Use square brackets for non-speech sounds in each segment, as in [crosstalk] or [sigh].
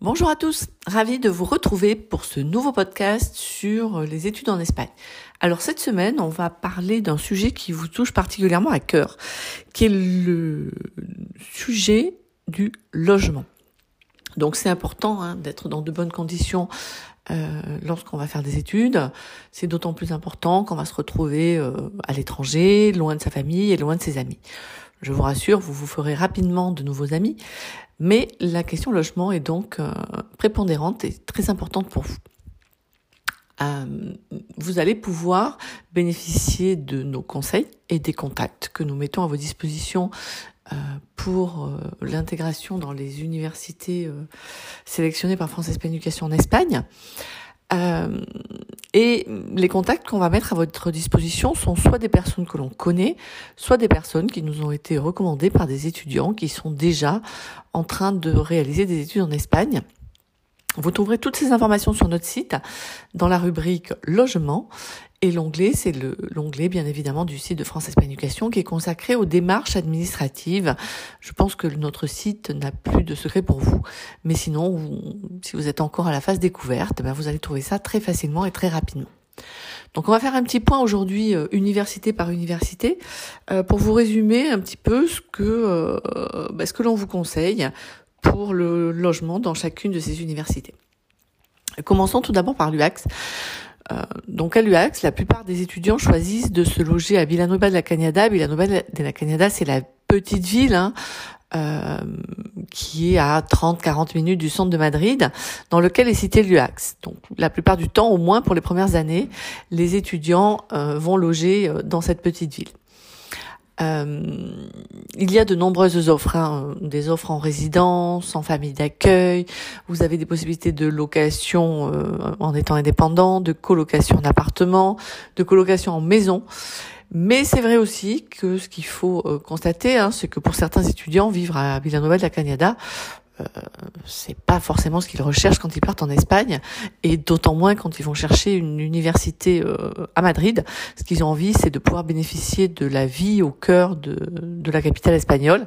Bonjour à tous, ravi de vous retrouver pour ce nouveau podcast sur les études en Espagne. Alors cette semaine, on va parler d'un sujet qui vous touche particulièrement à cœur, qui est le sujet du logement. Donc c'est important hein, d'être dans de bonnes conditions euh, lorsqu'on va faire des études. C'est d'autant plus important qu'on va se retrouver euh, à l'étranger, loin de sa famille et loin de ses amis. Je vous rassure, vous vous ferez rapidement de nouveaux amis, mais la question logement est donc euh, prépondérante et très importante pour vous. Euh, vous allez pouvoir bénéficier de nos conseils et des contacts que nous mettons à vos dispositions euh, pour l'intégration dans les universités sélectionnées par France Espagne Éducation en Espagne. Et les contacts qu'on va mettre à votre disposition sont soit des personnes que l'on connaît, soit des personnes qui nous ont été recommandées par des étudiants qui sont déjà en train de réaliser des études en Espagne. Vous trouverez toutes ces informations sur notre site dans la rubrique logement et l'onglet, c'est l'onglet bien évidemment du site de France Espagne Éducation qui est consacré aux démarches administratives. Je pense que notre site n'a plus de secret pour vous, mais sinon, si vous êtes encore à la phase découverte, ben vous allez trouver ça très facilement et très rapidement. Donc on va faire un petit point aujourd'hui euh, université par université euh, pour vous résumer un petit peu ce que euh, ben, ce que l'on vous conseille pour le logement dans chacune de ces universités. Commençons tout d'abord par l'UAX. Euh, donc à l'UAX, la plupart des étudiants choisissent de se loger à Villanova de la Cañada. Villanova de la Cañada, c'est la petite ville hein, euh, qui est à 30-40 minutes du centre de Madrid, dans lequel est cité l'UAX. Donc la plupart du temps, au moins pour les premières années, les étudiants euh, vont loger dans cette petite ville. Euh, il y a de nombreuses offres, hein, des offres en résidence, en famille d'accueil. Vous avez des possibilités de location euh, en étant indépendant, de colocation en appartement, de colocation en maison. Mais c'est vrai aussi que ce qu'il faut euh, constater, hein, c'est que pour certains étudiants, vivre à Villanova de la Cañada, euh, c'est pas forcément ce qu'ils recherchent quand ils partent en Espagne, et d'autant moins quand ils vont chercher une université euh, à Madrid. Ce qu'ils ont envie, c'est de pouvoir bénéficier de la vie au cœur de, de la capitale espagnole,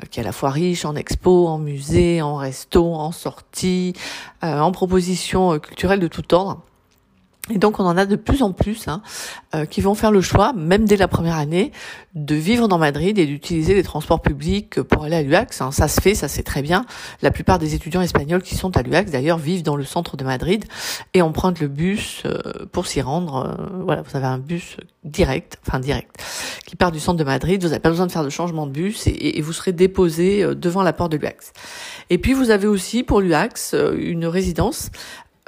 euh, qui est à la fois riche en expos, en musées, en restos, en sorties, en propositions culturelles de tout ordre. Et donc on en a de plus en plus hein, euh, qui vont faire le choix, même dès la première année, de vivre dans Madrid et d'utiliser les transports publics pour aller à l'UAX. Hein. Ça se fait, ça c'est très bien. La plupart des étudiants espagnols qui sont à l'UAX d'ailleurs vivent dans le centre de Madrid et empruntent le bus euh, pour s'y rendre. Euh, voilà, vous avez un bus direct, enfin direct, qui part du centre de Madrid. Vous n'avez pas besoin de faire de changement de bus et, et vous serez déposé devant la porte de l'UAX. Et puis vous avez aussi pour l'UAX une résidence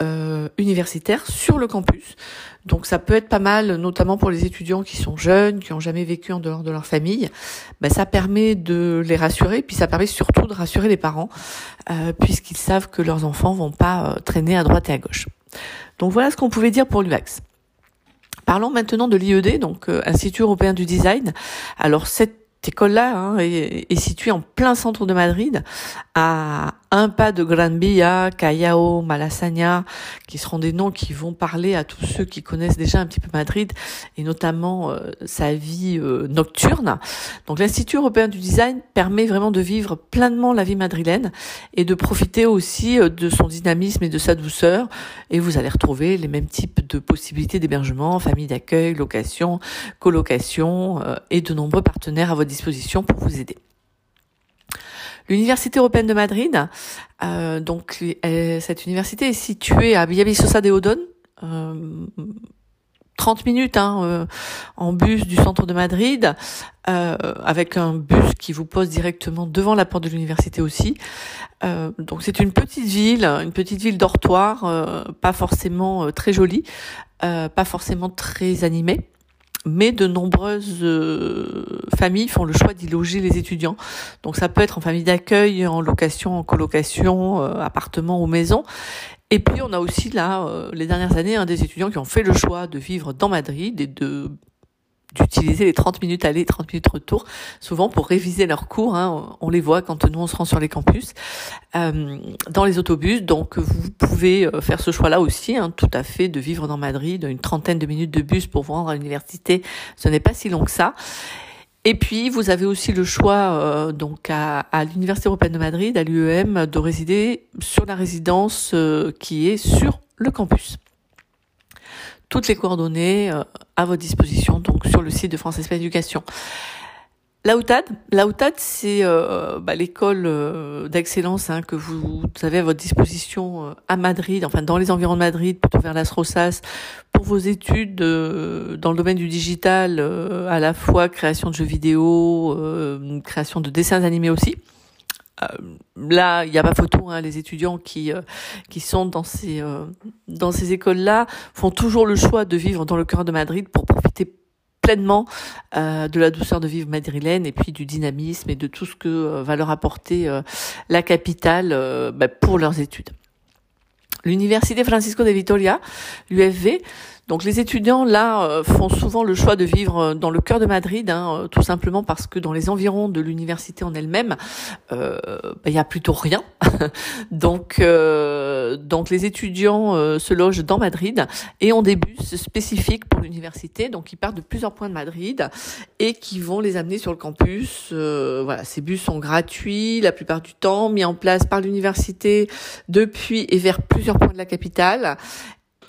euh, universitaire sur le campus. Donc ça peut être pas mal, notamment pour les étudiants qui sont jeunes, qui ont jamais vécu en dehors de leur famille. Ben, ça permet de les rassurer, puis ça permet surtout de rassurer les parents, euh, puisqu'ils savent que leurs enfants vont pas euh, traîner à droite et à gauche. Donc voilà ce qu'on pouvait dire pour l'UAX. Parlons maintenant de l'IED, donc euh, Institut européen du design. Alors cette école-là hein, est, est, située en plein centre de Madrid, à un pas de Gran Via, Callao, Malasaña, qui seront des noms qui vont parler à tous ceux qui connaissent déjà un petit peu Madrid et notamment euh, sa vie euh, nocturne. Donc l'Institut européen du design permet vraiment de vivre pleinement la vie madrilène et de profiter aussi euh, de son dynamisme et de sa douceur. Et vous allez retrouver les mêmes types de possibilités d'hébergement, famille d'accueil, location, colocation et de nombreux partenaires à votre disposition pour vous aider. L'Université européenne de Madrid, euh, donc cette université est située à Villavisosa de Odon, euh, 30 minutes hein, euh, en bus du centre de Madrid, euh, avec un bus qui vous pose directement devant la porte de l'université aussi. Euh, donc c'est une petite ville, une petite ville dortoir, pas forcément très jolie, pas forcément très animée mais de nombreuses euh, familles font le choix d'y loger les étudiants. Donc ça peut être en famille d'accueil, en location, en colocation, euh, appartement ou maison. Et puis on a aussi là, euh, les dernières années, un des étudiants qui ont fait le choix de vivre dans Madrid et de d'utiliser les 30 minutes aller, 30 minutes retour, souvent pour réviser leurs cours. Hein. On les voit quand nous on se rend sur les campus, euh, dans les autobus. Donc vous pouvez euh, faire ce choix-là aussi, hein, tout à fait, de vivre dans Madrid, une trentaine de minutes de bus pour vous rendre à l'université. Ce n'est pas si long que ça. Et puis, vous avez aussi le choix, donc à, à l'Université européenne de Madrid, à l'UEM, de résider sur la résidence qui est sur le campus toutes les coordonnées à votre disposition donc sur le site de France Espace Éducation. L'AUTAD, l'AUTAD, c'est euh, bah, l'école euh, d'excellence hein, que vous, avez à votre disposition euh, à Madrid, enfin dans les environs de Madrid, plutôt vers Las Rosas, pour vos études dans le domaine du digital, à la fois création de jeux vidéo, création de dessins animés aussi. Là, il n'y a pas photo. Hein, les étudiants qui qui sont dans ces dans ces écoles-là font toujours le choix de vivre dans le cœur de Madrid pour profiter pleinement euh, de la douceur de vivre madrilène et puis du dynamisme et de tout ce que euh, va leur apporter euh, la capitale bah, pour leurs études. L'université Francisco de Vitoria, l'UFV, donc les étudiants là euh, font souvent le choix de vivre euh, dans le cœur de Madrid, hein, euh, tout simplement parce que dans les environs de l'université en elle-même, il bah, y a plutôt rien. [laughs] donc donc les étudiants se logent dans Madrid et ont des bus spécifiques pour l'université, donc ils partent de plusieurs points de Madrid et qui vont les amener sur le campus. voilà, ces bus sont gratuits la plupart du temps, mis en place par l'université depuis et vers plusieurs points de la capitale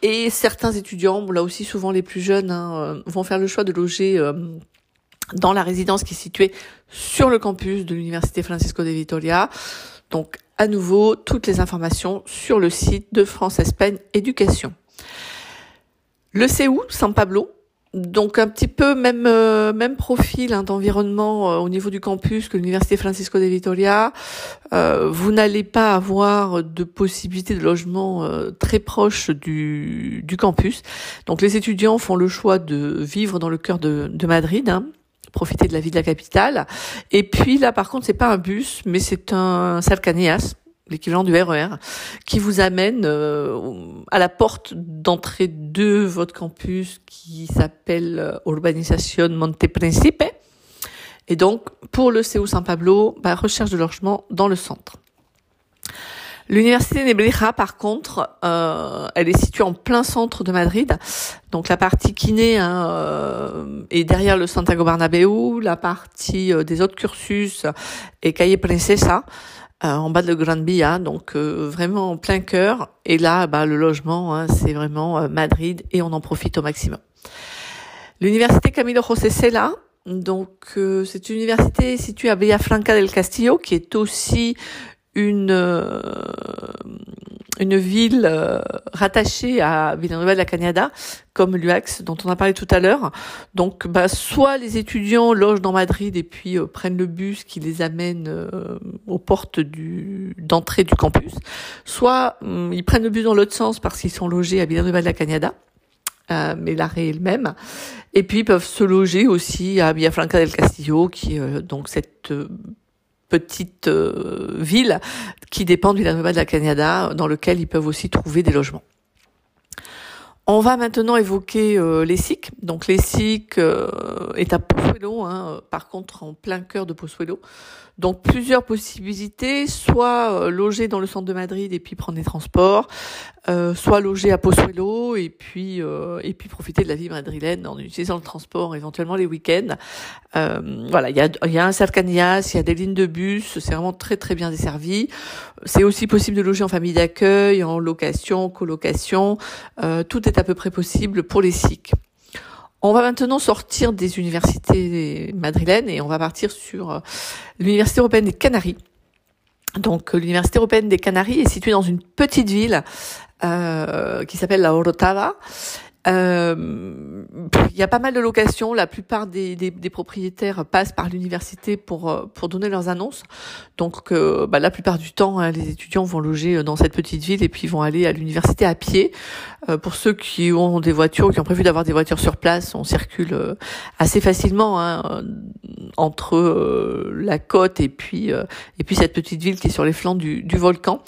et certains étudiants, là aussi souvent les plus jeunes, hein, euh, vont faire le choix de loger euh, dans la résidence qui est située sur le campus de l'Université Francisco de Vitoria. Donc à nouveau, toutes les informations sur le site de France Espagne Éducation. Le CEU San Pablo, donc un petit peu même euh, même profil hein, d'environnement euh, au niveau du campus que l'université Francisco de Vitoria. Euh, vous n'allez pas avoir de possibilité de logement très proche du, campus. Donc les étudiants font le choix de vivre dans le cœur de, de Madrid. Hein, profiter de la vie de la capitale. Et puis là, par contre, c'est pas un bus, mais c'est un Salcaneas l'équivalent du RER, e qui vous amène euh, à la porte d'entrée de votre campus qui s'appelle euh, Urbanisation Monte Principe. Et donc, pour le CEU San Pablo, bah, recherche de logement dans le centre. L'université Nebrija, par contre, euh, elle est située en plein centre de Madrid. Donc la partie kiné hein, euh, est derrière le Santiago Bernabéu, la partie des autres cursus est Calle Princesa. Euh, en bas de Gran Via, donc euh, vraiment en plein cœur. Et là, bah, le logement, hein, c'est vraiment euh, Madrid et on en profite au maximum. L'université Camilo José Cela, donc c'est une université située à Villafranca del Castillo, qui est aussi une une ville euh, rattachée à Villanueva de la Cañada, comme l'UAX dont on a parlé tout à l'heure. Donc, bah, soit les étudiants logent dans Madrid et puis euh, prennent le bus qui les amène euh, aux portes du d'entrée du campus, soit hum, ils prennent le bus dans l'autre sens parce qu'ils sont logés à Villanueva de la Cañada. mais l'arrêt est le même. Et puis ils peuvent se loger aussi à Villafranca del Castillo, qui est donc cette petite euh, ville qui dépend du Villanueva de la Canada, dans lequel ils peuvent aussi trouver des logements. On va maintenant évoquer euh, les SIC. Donc les SIC euh, est à Pozuelo, hein, par contre en plein cœur de Pozuelo. Donc plusieurs possibilités, soit euh, loger dans le centre de Madrid et puis prendre des transports, euh, soit loger à Pozuelo et puis euh, et puis profiter de la vie madrilène en utilisant le transport éventuellement les week-ends. voilà, il y a y a un Cercanías, il y a des lignes de bus, c'est vraiment très très bien desservi. C'est aussi possible de loger en famille d'accueil, en location, colocation, tout est à peu près possible pour les SIC. On va maintenant sortir des universités madrilènes et on va partir sur euh, l'Université européenne des Canaries. Donc euh, l'Université européenne des Canaries est située dans une petite ville euh, qui s'appelle la Orotava euh, il y a pas mal de locations. La plupart des, des, des propriétaires passent par l'université pour euh, pour donner leurs annonces. Donc, euh, bah, la plupart du temps, hein, les étudiants vont loger dans cette petite ville et puis vont aller à l'université à pied. pour ceux qui ont des voitures, qui ont prévu d'avoir des voitures sur place, on circule assez facilement hein, entre la côte et puis et puis cette petite ville qui est sur les flancs du, du volcan.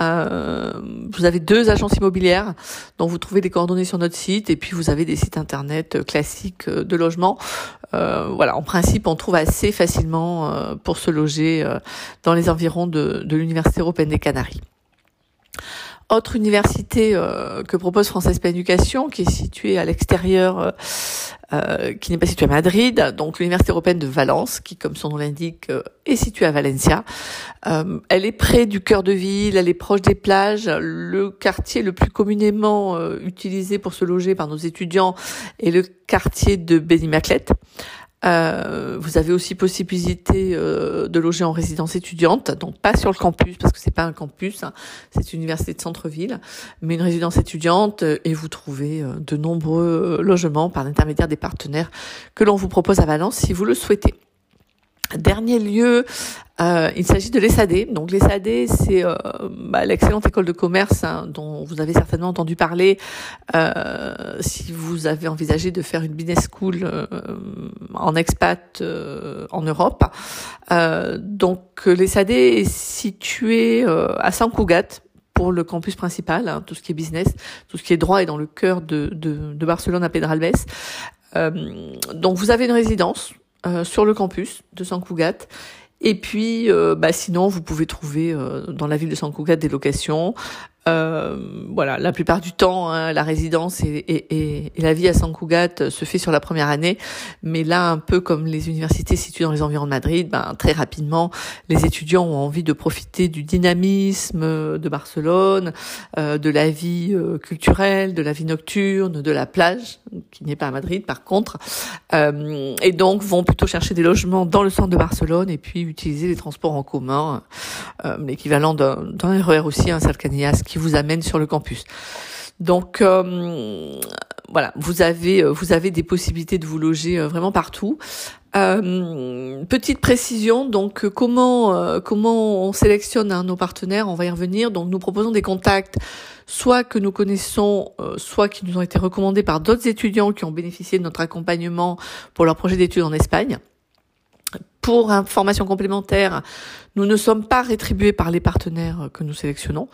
Euh, vous avez deux agences immobilières dont vous trouvez des coordonnées sur notre site et puis vous avez des sites internet classiques euh, de logement. Euh, voilà, en principe, on trouve assez facilement euh, pour se loger dans les environs de, de l'Université européenne des Canaries. Autre université euh, que propose France Espagne Éducation, qui est située à l'extérieur, euh, euh, qui n'est pas située à Madrid, donc l'université européenne de Valence, qui, comme son nom l'indique, est située à Valencia. elle est près du cœur de ville, elle est proche des plages. Le quartier le plus communément utilisé pour se loger par nos étudiants est le quartier de Benimaclet. Euh, vous avez aussi possibilité euh, de loger en résidence étudiante, donc pas sur le campus parce que c'est pas un campus, hein, c'est une université de centre-ville, mais une résidence étudiante euh, et vous trouvez de nombreux logements par l'intermédiaire des partenaires que l'on vous propose à Valence si vous le souhaitez. Dernier lieu, euh, il s'agit de l'ESAD. Donc l'ESAD, c'est euh, bah, l'excellente école de commerce hein, dont vous avez certainement entendu parler euh, si vous avez envisagé de faire une business school en expat en Europe. donc l'ESAD est situé à San Cugat pour le campus principal, hein, tout ce qui est business, tout ce qui est droit est dans le cœur de, de, de Barcelone à Pedralbes. donc vous avez une résidence euh, sur le campus de Sant Cugat. Et puis, euh, bah, sinon, vous pouvez trouver euh, dans la ville de Sant Cugat des locations. Euh, voilà, la plupart du temps, hein, la résidence et, et, et, la vie à San Cugat se fait sur la première année, mais là, un peu comme les universités situées dans les environs de Madrid, ben, très rapidement, les étudiants ont envie de profiter du dynamisme de Barcelone, euh, de la vie euh, culturelle, de la vie nocturne, de la plage, qui n'est pas à Madrid par contre, euh, et donc vont plutôt chercher des logements dans le centre de Barcelone et puis utiliser les transports en commun, euh, l'équivalent d'un RER e aussi, un Salcanias qui vous amène sur le campus. Donc euh, voilà, vous avez euh, vous avez des possibilités de vous loger euh, vraiment partout. petite précision, donc comment comment on sélectionne hein, nos partenaires, on va y revenir. Donc nous proposons des contacts, soit que nous connaissons, soit qui nous ont été recommandés par d'autres étudiants qui ont bénéficié de notre accompagnement pour leur projet d'études en Espagne. Pour information complémentaire, nous ne sommes pas rétribués par les partenaires que nous sélectionnons.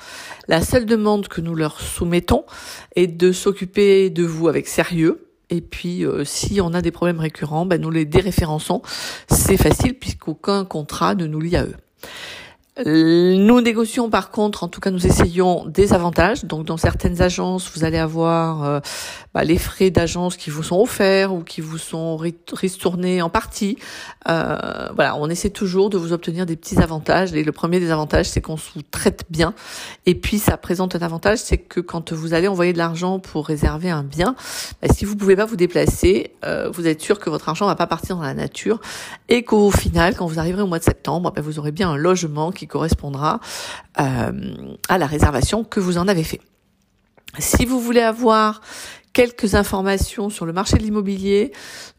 La seule demande que nous leur soumettons est de s'occuper de vous avec sérieux. Et puis, euh, si on a des problèmes récurrents, ben, nous les déréférençons. C'est facile puisqu'aucun contrat ne nous lie à eux. Nous négocions par contre, en tout cas nous essayons des avantages. Donc dans certaines agences, vous allez avoir euh, bah, les frais d'agence qui vous sont offerts ou qui vous sont ristournés en partie. Euh, voilà, on essaie toujours de vous obtenir des petits avantages. Le premier des avantages, c'est qu'on vous traite bien. Et puis ça présente un avantage, c'est que quand vous allez envoyer de l'argent pour réserver un bien, bah, si vous pouvez pas vous déplacer, euh, vous êtes sûr que votre argent va pas partir dans la nature et qu'au final, quand vous arriverez au mois de septembre, bah, vous aurez bien un logement qui correspondra euh, à la réservation que vous en avez fait. Si vous voulez avoir quelques informations sur le marché de l'immobilier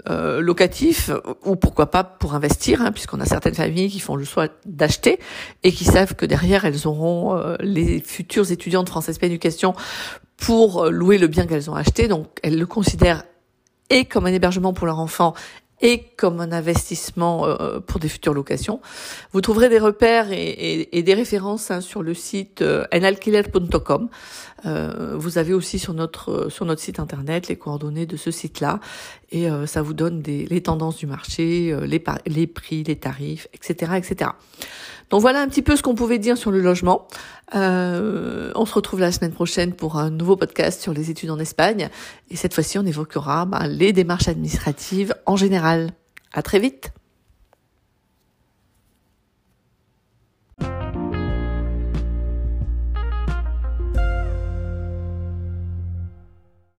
euh, locatif ou pourquoi pas pour investir, hein, puisqu'on a certaines familles qui font le choix d'acheter et qui savent que derrière elles auront euh, les futurs étudiants de France Espagne Éducation pour louer le bien qu'elles ont acheté. Donc elles le considèrent et comme un hébergement pour leur enfant et comme un investissement euh, pour des futures locations. Vous trouverez des repères et, des références hein, sur le site euh, enalquiler.com. Euh, vous avez aussi sur notre sur notre site internet les coordonnées de ce site-là et ça vous donne des, les tendances du marché, les, les prix, les tarifs, etc., etc. Donc voilà un petit peu ce qu'on pouvait dire sur le logement. Euh, on se retrouve la semaine prochaine pour un nouveau podcast sur les études en Espagne. Et cette fois-ci, on évoquera ben, les démarches administratives en général. À très vite.